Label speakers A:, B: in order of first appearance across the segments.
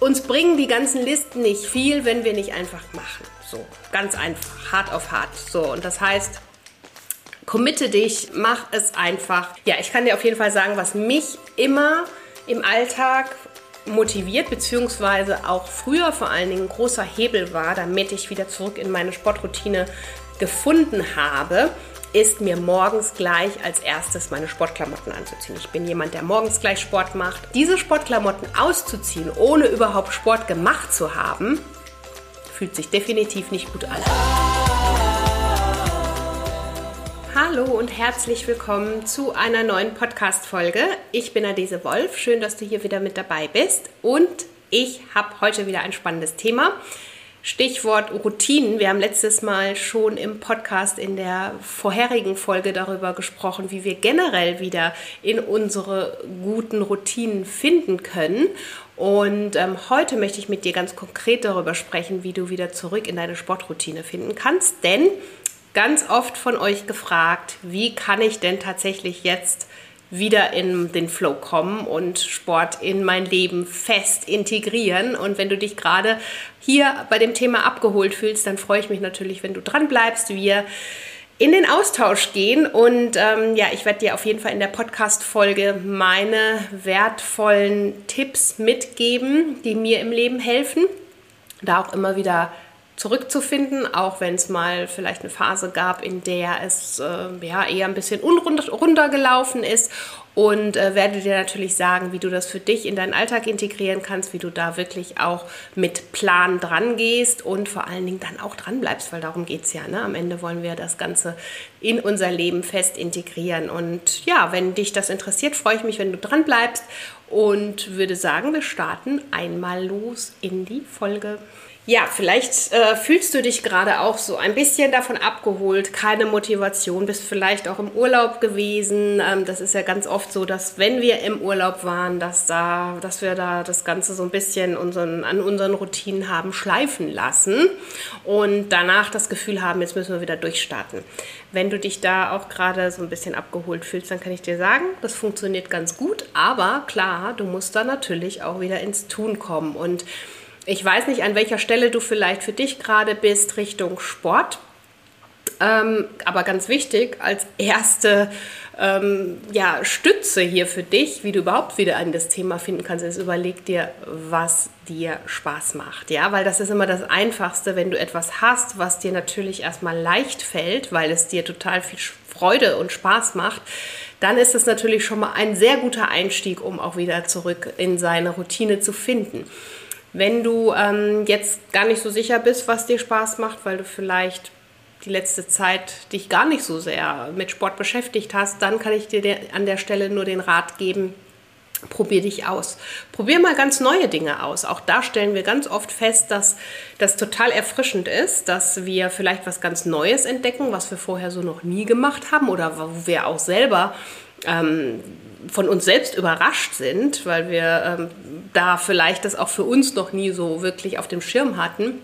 A: uns bringen die ganzen Listen nicht viel, wenn wir nicht einfach machen. So, ganz einfach, hart auf hart. So, und das heißt, committe dich, mach es einfach. Ja, ich kann dir auf jeden Fall sagen, was mich immer im Alltag motiviert, beziehungsweise auch früher vor allen Dingen ein großer Hebel war, damit ich wieder zurück in meine Sportroutine gefunden habe, ist mir morgens gleich als erstes meine Sportklamotten anzuziehen. Ich bin jemand, der morgens gleich Sport macht. Diese Sportklamotten auszuziehen, ohne überhaupt Sport gemacht zu haben, fühlt sich definitiv nicht gut an. Hallo und herzlich willkommen zu einer neuen Podcast-Folge. Ich bin Adese Wolf. Schön, dass du hier wieder mit dabei bist. Und ich habe heute wieder ein spannendes Thema. Stichwort Routinen. Wir haben letztes Mal schon im Podcast in der vorherigen Folge darüber gesprochen, wie wir generell wieder in unsere guten Routinen finden können. Und ähm, heute möchte ich mit dir ganz konkret darüber sprechen, wie du wieder zurück in deine Sportroutine finden kannst. Denn ganz oft von euch gefragt, wie kann ich denn tatsächlich jetzt wieder in den Flow kommen und Sport in mein Leben fest integrieren. Und wenn du dich gerade hier bei dem Thema abgeholt fühlst, dann freue ich mich natürlich, wenn du dran bleibst. Wir in den Austausch gehen und ähm, ja, ich werde dir auf jeden Fall in der Podcast-Folge meine wertvollen Tipps mitgeben, die mir im Leben helfen, da auch immer wieder zurückzufinden, auch wenn es mal vielleicht eine Phase gab, in der es äh, ja, eher ein bisschen runtergelaufen ist. Und äh, werde dir natürlich sagen, wie du das für dich in deinen Alltag integrieren kannst, wie du da wirklich auch mit Plan dran gehst und vor allen Dingen dann auch dran bleibst, weil darum geht es ja. Ne? Am Ende wollen wir das Ganze in unser Leben fest integrieren. Und ja, wenn dich das interessiert, freue ich mich, wenn du dran bleibst und würde sagen, wir starten einmal los in die Folge. Ja, vielleicht äh, fühlst du dich gerade auch so ein bisschen davon abgeholt, keine Motivation, bist vielleicht auch im Urlaub gewesen. Ähm, das ist ja ganz oft so, dass wenn wir im Urlaub waren, dass, da, dass wir da das Ganze so ein bisschen unseren, an unseren Routinen haben schleifen lassen und danach das Gefühl haben, jetzt müssen wir wieder durchstarten. Wenn du dich da auch gerade so ein bisschen abgeholt fühlst, dann kann ich dir sagen, das funktioniert ganz gut, aber klar, du musst da natürlich auch wieder ins Tun kommen und ich weiß nicht, an welcher Stelle du vielleicht für dich gerade bist Richtung Sport. Ähm, aber ganz wichtig, als erste ähm, ja, Stütze hier für dich, wie du überhaupt wieder an das Thema finden kannst, ist überleg dir, was dir Spaß macht. Ja, weil das ist immer das Einfachste, wenn du etwas hast, was dir natürlich erstmal leicht fällt, weil es dir total viel Freude und Spaß macht, dann ist es natürlich schon mal ein sehr guter Einstieg, um auch wieder zurück in seine Routine zu finden. Wenn du ähm, jetzt gar nicht so sicher bist, was dir Spaß macht, weil du vielleicht die letzte Zeit dich gar nicht so sehr mit Sport beschäftigt hast, dann kann ich dir an der Stelle nur den Rat geben, probier dich aus. Probier mal ganz neue Dinge aus. Auch da stellen wir ganz oft fest, dass das total erfrischend ist, dass wir vielleicht was ganz Neues entdecken, was wir vorher so noch nie gemacht haben oder wo wir auch selber ähm, von uns selbst überrascht sind, weil wir ähm, da vielleicht das auch für uns noch nie so wirklich auf dem Schirm hatten.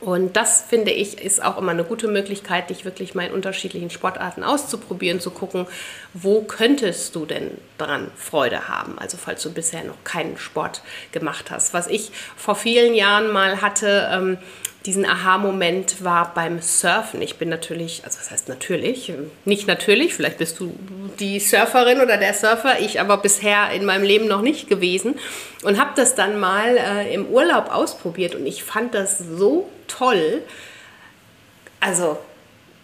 A: Und das finde ich ist auch immer eine gute Möglichkeit, dich wirklich mal in unterschiedlichen Sportarten auszuprobieren, zu gucken, wo könntest du denn dran Freude haben. Also falls du bisher noch keinen Sport gemacht hast. Was ich vor vielen Jahren mal hatte, ähm, diesen Aha-Moment war beim Surfen. Ich bin natürlich, also was heißt natürlich, nicht natürlich, vielleicht bist du die Surferin oder der Surfer, ich aber bisher in meinem Leben noch nicht gewesen und habe das dann mal äh, im Urlaub ausprobiert und ich fand das so toll. Also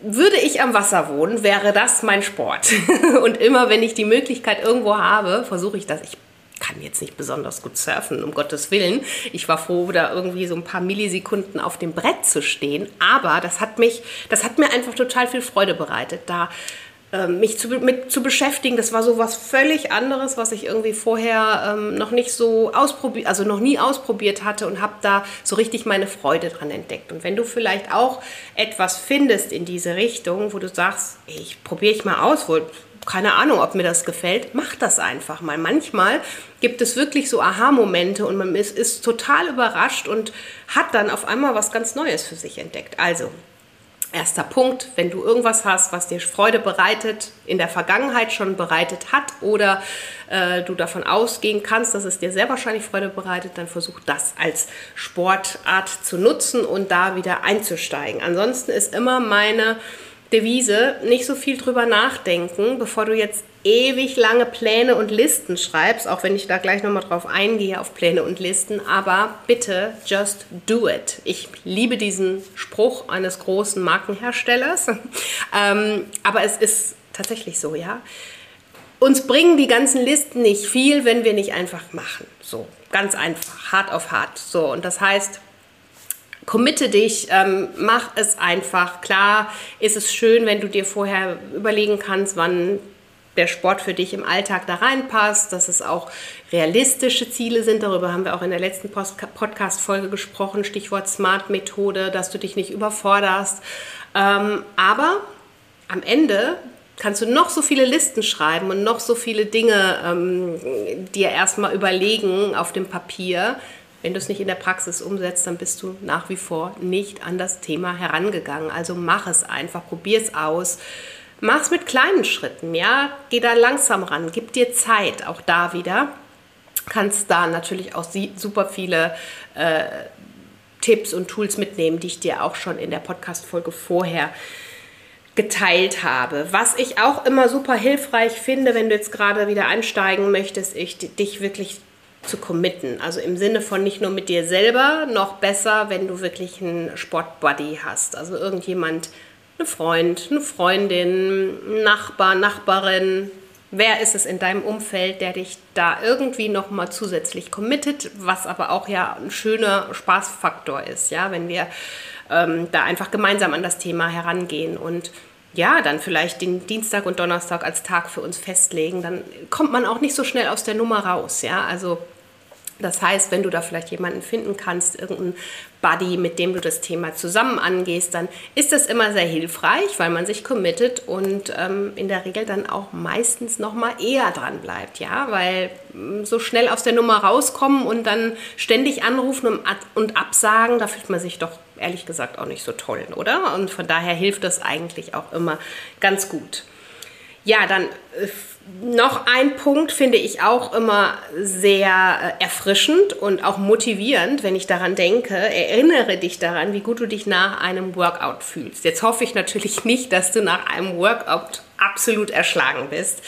A: würde ich am Wasser wohnen, wäre das mein Sport. und immer wenn ich die Möglichkeit irgendwo habe, versuche ich das. Ich kann jetzt nicht besonders gut surfen, um Gottes Willen. Ich war froh, da irgendwie so ein paar Millisekunden auf dem Brett zu stehen. Aber das hat mich, das hat mir einfach total viel Freude bereitet, da mich zu, mit zu beschäftigen. Das war so was völlig anderes, was ich irgendwie vorher ähm, noch nicht so ausprobiert, also noch nie ausprobiert hatte und habe da so richtig meine Freude dran entdeckt. Und wenn du vielleicht auch etwas findest in diese Richtung, wo du sagst, ich probiere ich mal aus, wo keine Ahnung, ob mir das gefällt, mach das einfach mal. Manchmal gibt es wirklich so Aha-Momente und man ist, ist total überrascht und hat dann auf einmal was ganz Neues für sich entdeckt. Also, Erster Punkt, wenn du irgendwas hast, was dir Freude bereitet, in der Vergangenheit schon bereitet hat oder äh, du davon ausgehen kannst, dass es dir sehr wahrscheinlich Freude bereitet, dann versuch das als Sportart zu nutzen und da wieder einzusteigen. Ansonsten ist immer meine Devise, nicht so viel drüber nachdenken, bevor du jetzt ewig lange Pläne und Listen schreibst, auch wenn ich da gleich nochmal drauf eingehe auf Pläne und Listen, aber bitte just do it. Ich liebe diesen Spruch eines großen Markenherstellers, ähm, aber es ist tatsächlich so, ja. Uns bringen die ganzen Listen nicht viel, wenn wir nicht einfach machen. So, ganz einfach, hart auf hart. So, und das heißt, committe dich, ähm, mach es einfach. Klar ist es schön, wenn du dir vorher überlegen kannst, wann der Sport für dich im Alltag da reinpasst, dass es auch realistische Ziele sind. Darüber haben wir auch in der letzten Podcast-Folge gesprochen, Stichwort Smart-Methode, dass du dich nicht überforderst. Ähm, aber am Ende kannst du noch so viele Listen schreiben und noch so viele Dinge ähm, dir erstmal überlegen auf dem Papier. Wenn du es nicht in der Praxis umsetzt, dann bist du nach wie vor nicht an das Thema herangegangen. Also mach es einfach, probier es aus. Mach es mit kleinen Schritten, ja. Geh da langsam ran, gib dir Zeit, auch da wieder. Kannst da natürlich auch super viele äh, Tipps und Tools mitnehmen, die ich dir auch schon in der Podcast-Folge vorher geteilt habe. Was ich auch immer super hilfreich finde, wenn du jetzt gerade wieder einsteigen möchtest, ich dich wirklich zu committen. Also im Sinne von nicht nur mit dir selber, noch besser, wenn du wirklich einen Sportbuddy hast. Also irgendjemand, ein Freund, eine Freundin, Nachbar, Nachbarin. Wer ist es in deinem Umfeld, der dich da irgendwie nochmal zusätzlich committet, was aber auch ja ein schöner Spaßfaktor ist, ja, wenn wir ähm, da einfach gemeinsam an das Thema herangehen und ja, dann vielleicht den Dienstag und Donnerstag als Tag für uns festlegen, dann kommt man auch nicht so schnell aus der Nummer raus, ja, also das heißt, wenn du da vielleicht jemanden finden kannst, irgendeinen Buddy, mit dem du das Thema zusammen angehst, dann ist das immer sehr hilfreich, weil man sich committet und ähm, in der Regel dann auch meistens noch mal eher dran bleibt, ja, weil ähm, so schnell aus der Nummer rauskommen und dann ständig anrufen und, und absagen, da fühlt man sich doch ehrlich gesagt auch nicht so toll, oder? Und von daher hilft das eigentlich auch immer ganz gut. Ja, dann äh, noch ein Punkt finde ich auch immer sehr äh, erfrischend und auch motivierend, wenn ich daran denke. Erinnere dich daran, wie gut du dich nach einem Workout fühlst. Jetzt hoffe ich natürlich nicht, dass du nach einem Workout absolut erschlagen bist.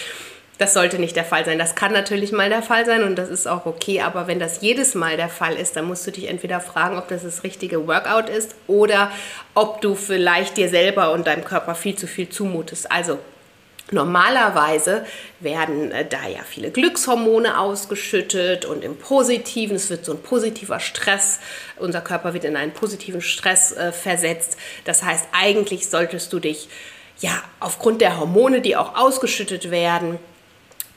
A: Das sollte nicht der Fall sein. Das kann natürlich mal der Fall sein und das ist auch okay. Aber wenn das jedes Mal der Fall ist, dann musst du dich entweder fragen, ob das das richtige Workout ist oder ob du vielleicht dir selber und deinem Körper viel zu viel zumutest. Also Normalerweise werden äh, da ja viele Glückshormone ausgeschüttet und im Positiven, es wird so ein positiver Stress, unser Körper wird in einen positiven Stress äh, versetzt. Das heißt, eigentlich solltest du dich ja aufgrund der Hormone, die auch ausgeschüttet werden,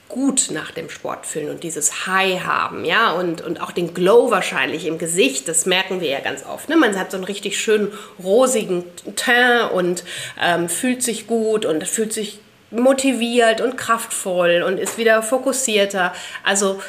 A: gut nach dem Sport fühlen und dieses High haben, ja, und, und auch den Glow wahrscheinlich im Gesicht, das merken wir ja ganz oft. Ne? Man hat so einen richtig schönen rosigen Teint und ähm, fühlt sich gut und fühlt sich motiviert und kraftvoll und ist wieder fokussierter. Also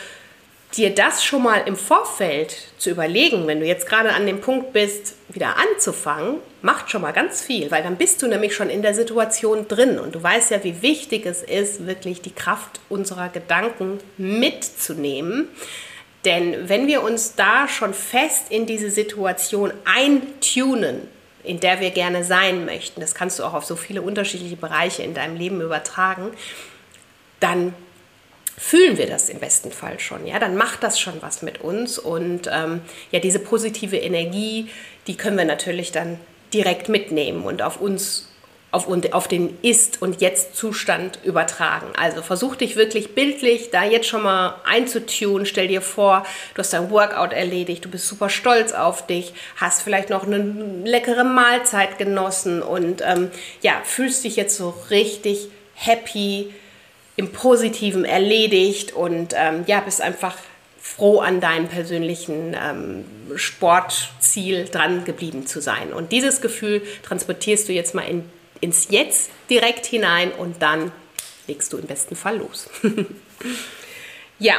A: dir das schon mal im Vorfeld zu überlegen, wenn du jetzt gerade an dem Punkt bist, wieder anzufangen, macht schon mal ganz viel, weil dann bist du nämlich schon in der Situation drin und du weißt ja, wie wichtig es ist, wirklich die Kraft unserer Gedanken mitzunehmen. Denn wenn wir uns da schon fest in diese Situation eintunen, in der wir gerne sein möchten, das kannst du auch auf so viele unterschiedliche Bereiche in deinem Leben übertragen, dann fühlen wir das im besten Fall schon. Ja, dann macht das schon was mit uns und ähm, ja, diese positive Energie, die können wir natürlich dann direkt mitnehmen und auf uns auf, auf den Ist- und Jetzt-Zustand übertragen. Also versuch dich wirklich bildlich da jetzt schon mal einzutun. Stell dir vor, du hast dein Workout erledigt, du bist super stolz auf dich, hast vielleicht noch eine leckere Mahlzeit genossen und ähm, ja, fühlst dich jetzt so richtig happy, im Positiven erledigt und ähm, ja, bist einfach froh an deinem persönlichen ähm, Sportziel dran geblieben zu sein. Und dieses Gefühl transportierst du jetzt mal in ins Jetzt direkt hinein und dann legst du im besten Fall los. ja,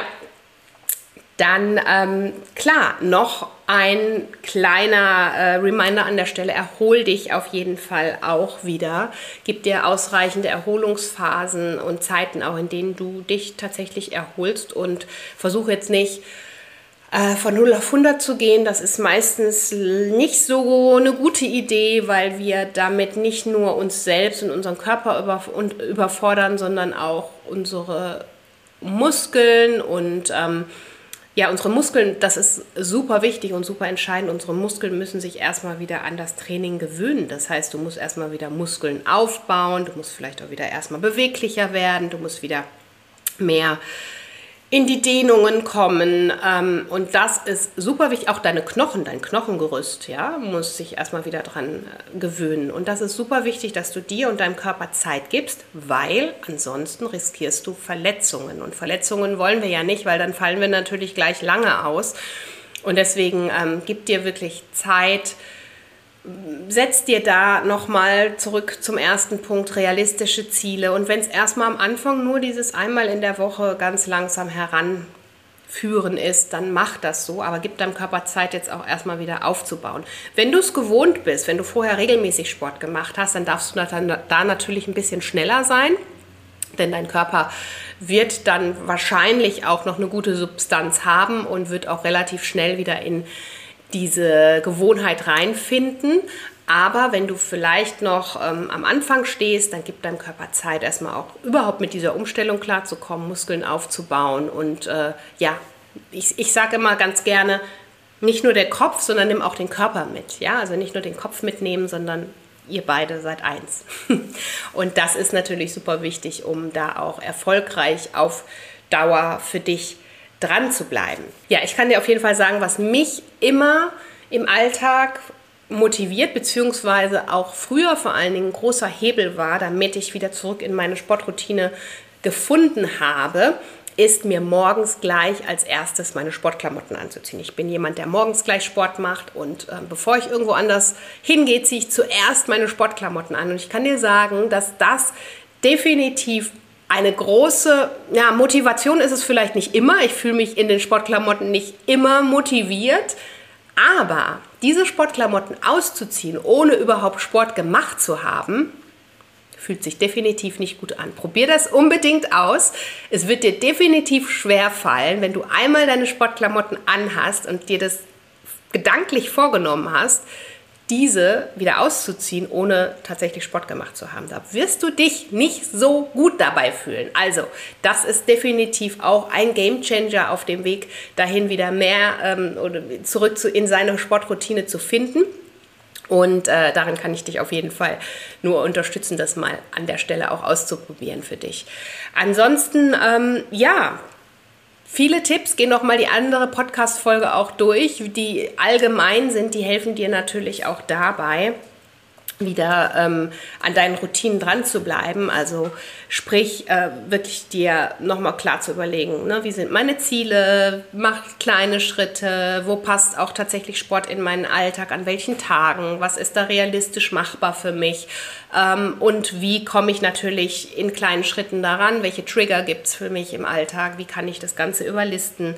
A: Dann ähm, klar, noch ein kleiner äh, Reminder an der Stelle, erhol dich auf jeden Fall auch wieder. Gib dir ausreichende Erholungsphasen und Zeiten auch, in denen du dich tatsächlich erholst und versuche jetzt nicht äh, von 0 auf 100 zu gehen. Das ist meistens nicht so eine gute Idee, weil wir damit nicht nur uns selbst und unseren Körper überfordern, sondern auch unsere Muskeln und ähm, ja, unsere Muskeln, das ist super wichtig und super entscheidend. Unsere Muskeln müssen sich erstmal wieder an das Training gewöhnen. Das heißt, du musst erstmal wieder Muskeln aufbauen, du musst vielleicht auch wieder erstmal beweglicher werden, du musst wieder mehr in die Dehnungen kommen. Ähm, und das ist super wichtig. Auch deine Knochen, dein Knochengerüst, ja, muss sich erstmal wieder dran äh, gewöhnen. Und das ist super wichtig, dass du dir und deinem Körper Zeit gibst, weil ansonsten riskierst du Verletzungen. Und Verletzungen wollen wir ja nicht, weil dann fallen wir natürlich gleich lange aus. Und deswegen ähm, gib dir wirklich Zeit, setz dir da nochmal zurück zum ersten Punkt, realistische Ziele. Und wenn es erstmal am Anfang nur dieses einmal in der Woche ganz langsam heranführen ist, dann mach das so, aber gib deinem Körper Zeit, jetzt auch erstmal wieder aufzubauen. Wenn du es gewohnt bist, wenn du vorher regelmäßig Sport gemacht hast, dann darfst du da natürlich ein bisschen schneller sein, denn dein Körper wird dann wahrscheinlich auch noch eine gute Substanz haben und wird auch relativ schnell wieder in diese Gewohnheit reinfinden. Aber wenn du vielleicht noch ähm, am Anfang stehst, dann gibt deinem Körper Zeit, erstmal auch überhaupt mit dieser Umstellung klarzukommen, Muskeln aufzubauen. Und äh, ja, ich, ich sage immer ganz gerne, nicht nur der Kopf, sondern nimm auch den Körper mit. Ja, also nicht nur den Kopf mitnehmen, sondern ihr beide seid eins. Und das ist natürlich super wichtig, um da auch erfolgreich auf Dauer für dich zu dran zu bleiben. Ja, ich kann dir auf jeden Fall sagen, was mich immer im Alltag motiviert, beziehungsweise auch früher vor allen Dingen ein großer Hebel war, damit ich wieder zurück in meine Sportroutine gefunden habe, ist mir morgens gleich als erstes meine Sportklamotten anzuziehen. Ich bin jemand, der morgens gleich Sport macht und äh, bevor ich irgendwo anders hingehe, ziehe ich zuerst meine Sportklamotten an. Und ich kann dir sagen, dass das definitiv eine große ja, Motivation ist es vielleicht nicht immer. Ich fühle mich in den Sportklamotten nicht immer motiviert. Aber diese Sportklamotten auszuziehen, ohne überhaupt Sport gemacht zu haben, fühlt sich definitiv nicht gut an. Probier das unbedingt aus. Es wird dir definitiv schwer fallen, wenn du einmal deine Sportklamotten anhast und dir das gedanklich vorgenommen hast, diese wieder auszuziehen, ohne tatsächlich Sport gemacht zu haben. Da wirst du dich nicht so gut dabei fühlen. Also, das ist definitiv auch ein Game Changer auf dem Weg dahin, wieder mehr ähm, oder zurück zu, in seine Sportroutine zu finden. Und äh, darin kann ich dich auf jeden Fall nur unterstützen, das mal an der Stelle auch auszuprobieren für dich. Ansonsten, ähm, ja, Viele Tipps, geh noch mal die andere Podcast-Folge auch durch, die allgemein sind, die helfen dir natürlich auch dabei, wieder ähm, an deinen Routinen dran zu bleiben. Also sprich, äh, wirklich dir nochmal klar zu überlegen, ne, wie sind meine Ziele, mach kleine Schritte, wo passt auch tatsächlich Sport in meinen Alltag, an welchen Tagen, was ist da realistisch machbar für mich? Ähm, und wie komme ich natürlich in kleinen Schritten daran, welche Trigger gibt es für mich im Alltag, wie kann ich das Ganze überlisten.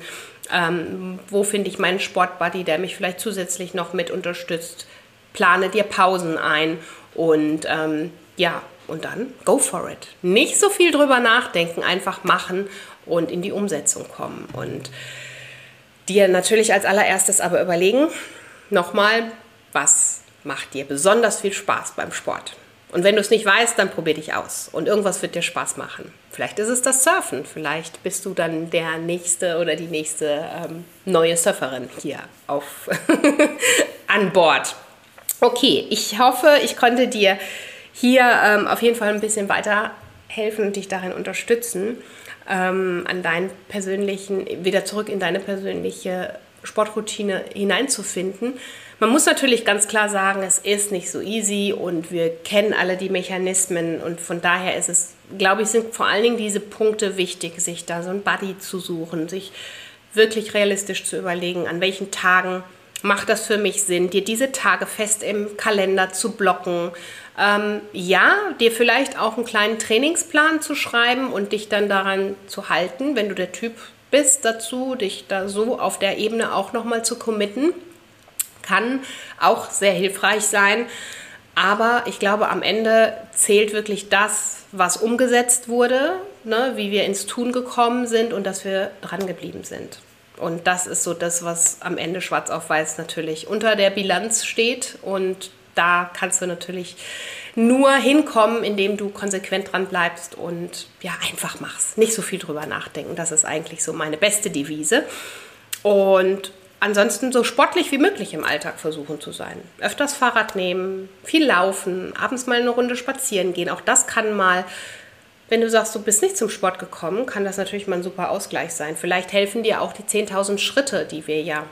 A: Ähm, wo finde ich meinen Sportbuddy, der mich vielleicht zusätzlich noch mit unterstützt? Plane dir Pausen ein und ähm, ja, und dann go for it. Nicht so viel drüber nachdenken, einfach machen und in die Umsetzung kommen. Und dir natürlich als allererstes aber überlegen, nochmal, was macht dir besonders viel Spaß beim Sport? Und wenn du es nicht weißt, dann probier dich aus. Und irgendwas wird dir Spaß machen. Vielleicht ist es das Surfen. Vielleicht bist du dann der nächste oder die nächste ähm, neue Surferin hier auf an Bord. Okay, ich hoffe, ich konnte dir hier ähm, auf jeden Fall ein bisschen weiterhelfen und dich darin unterstützen, ähm, an deinen persönlichen, wieder zurück in deine persönliche Sportroutine hineinzufinden. Man muss natürlich ganz klar sagen, es ist nicht so easy und wir kennen alle die Mechanismen und von daher ist es, glaube ich, sind vor allen Dingen diese Punkte wichtig, sich da so ein Buddy zu suchen, sich wirklich realistisch zu überlegen, an welchen Tagen macht das für mich Sinn, dir diese Tage fest im Kalender zu blocken. Ähm, ja, dir vielleicht auch einen kleinen Trainingsplan zu schreiben und dich dann daran zu halten, wenn du der Typ bist dazu, dich da so auf der Ebene auch nochmal zu committen, kann auch sehr hilfreich sein. Aber ich glaube, am Ende zählt wirklich das, was umgesetzt wurde, ne, wie wir ins Tun gekommen sind und dass wir dran geblieben sind. Und das ist so das, was am Ende schwarz auf weiß natürlich unter der Bilanz steht. Und da kannst du natürlich nur hinkommen, indem du konsequent dran bleibst und ja, einfach machst. Nicht so viel drüber nachdenken. Das ist eigentlich so meine beste Devise. Und ansonsten so sportlich wie möglich im Alltag versuchen zu sein. Öfters Fahrrad nehmen, viel laufen, abends mal eine Runde spazieren gehen. Auch das kann mal, wenn du sagst, du bist nicht zum Sport gekommen, kann das natürlich mal ein super Ausgleich sein. Vielleicht helfen dir auch die 10.000 Schritte, die wir ja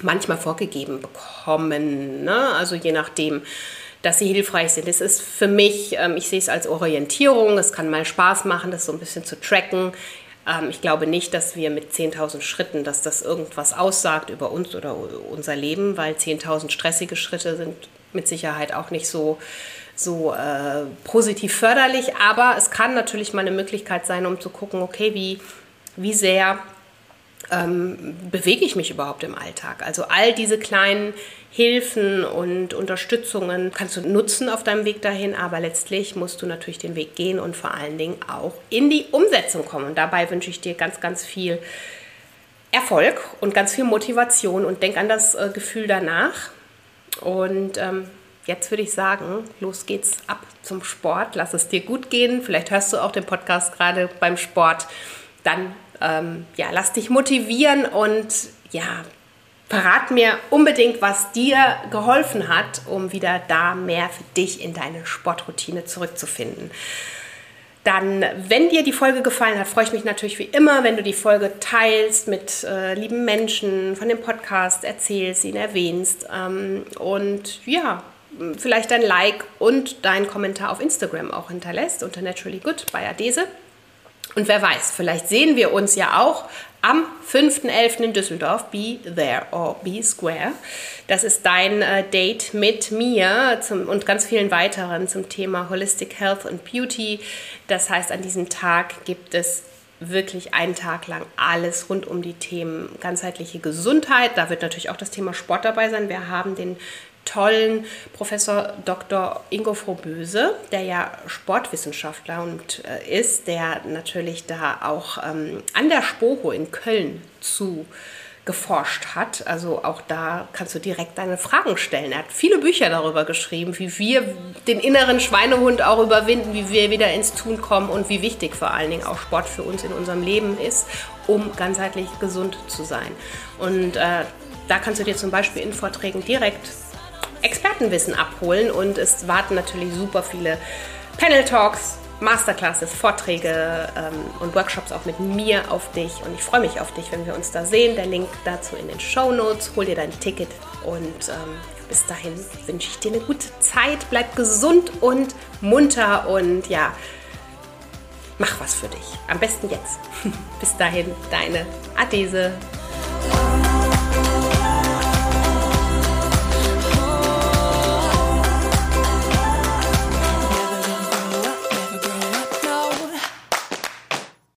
A: manchmal vorgegeben bekommen. Ne? Also je nachdem, dass sie hilfreich sind. Es ist für mich, ähm, ich sehe es als Orientierung. Es kann mal Spaß machen, das so ein bisschen zu tracken. Ähm, ich glaube nicht, dass wir mit 10.000 Schritten, dass das irgendwas aussagt über uns oder unser Leben, weil 10.000 stressige Schritte sind mit Sicherheit auch nicht so, so äh, positiv förderlich. Aber es kann natürlich mal eine Möglichkeit sein, um zu gucken, okay, wie, wie sehr ähm, bewege ich mich überhaupt im Alltag? Also all diese kleinen Hilfen und Unterstützungen kannst du nutzen auf deinem Weg dahin, aber letztlich musst du natürlich den Weg gehen und vor allen Dingen auch in die Umsetzung kommen. Und dabei wünsche ich dir ganz, ganz viel Erfolg und ganz viel Motivation und denk an das äh, Gefühl danach. Und ähm, jetzt würde ich sagen, los geht's ab zum Sport. Lass es dir gut gehen. Vielleicht hörst du auch den Podcast gerade beim Sport. Dann ähm, ja, lass dich motivieren und ja, verrat mir unbedingt, was dir geholfen hat, um wieder da mehr für dich in deine Sportroutine zurückzufinden. Dann, wenn dir die Folge gefallen hat, freue ich mich natürlich wie immer, wenn du die Folge teilst mit äh, lieben Menschen von dem Podcast, erzählst, ihn erwähnst ähm, und ja, vielleicht dein Like und deinen Kommentar auf Instagram auch hinterlässt unter Naturally Good bei Adese. Und wer weiß, vielleicht sehen wir uns ja auch am 5.11. in Düsseldorf. Be there or be square. Das ist dein äh, Date mit mir zum, und ganz vielen weiteren zum Thema Holistic Health and Beauty. Das heißt, an diesem Tag gibt es wirklich einen Tag lang alles rund um die Themen ganzheitliche Gesundheit. Da wird natürlich auch das Thema Sport dabei sein. Wir haben den tollen Professor Dr. Ingo Frohböse, der ja Sportwissenschaftler und äh, ist, der natürlich da auch ähm, an der Spoho in Köln zu geforscht hat. Also auch da kannst du direkt deine Fragen stellen. Er hat viele Bücher darüber geschrieben, wie wir den inneren Schweinehund auch überwinden, wie wir wieder ins Tun kommen und wie wichtig vor allen Dingen auch Sport für uns in unserem Leben ist, um ganzheitlich gesund zu sein. Und äh, da kannst du dir zum Beispiel in Vorträgen direkt Expertenwissen abholen und es warten natürlich super viele Panel-Talks, Masterclasses, Vorträge ähm, und Workshops auch mit mir auf dich und ich freue mich auf dich, wenn wir uns da sehen. Der Link dazu in den Show Notes. Hol dir dein Ticket und ähm, bis dahin wünsche ich dir eine gute Zeit. Bleib gesund und munter und ja, mach was für dich. Am besten jetzt. bis dahin, deine Adese.